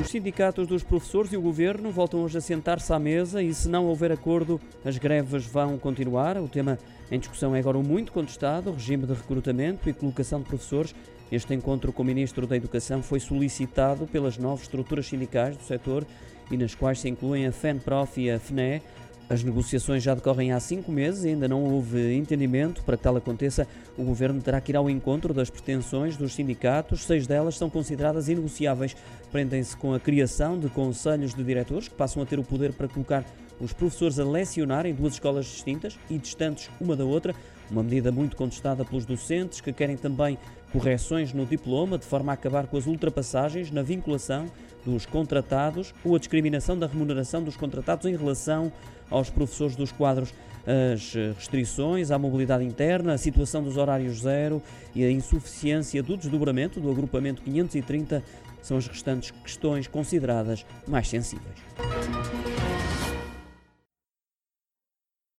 Os sindicatos dos professores e o governo voltam hoje a sentar-se à mesa e, se não houver acordo, as greves vão continuar. O tema em discussão é agora o muito contestado, regime de recrutamento e colocação de professores. Este encontro com o Ministro da Educação foi solicitado pelas nove estruturas sindicais do setor e nas quais se incluem a FENPROF e a FNE. As negociações já decorrem há cinco meses e ainda não houve entendimento. Para que tal aconteça, o Governo terá que ir ao encontro das pretensões dos sindicatos. Seis delas são consideradas inegociáveis. Prendem-se com a criação de conselhos de diretores, que passam a ter o poder para colocar os professores a lecionar em duas escolas distintas e distantes uma da outra, uma medida muito contestada pelos docentes, que querem também correções no diploma, de forma a acabar com as ultrapassagens na vinculação dos contratados ou a discriminação da remuneração dos contratados em relação aos professores dos quadros. As restrições à mobilidade interna, a situação dos horários zero e a insuficiência do desdobramento do agrupamento 530 são as restantes questões consideradas mais sensíveis.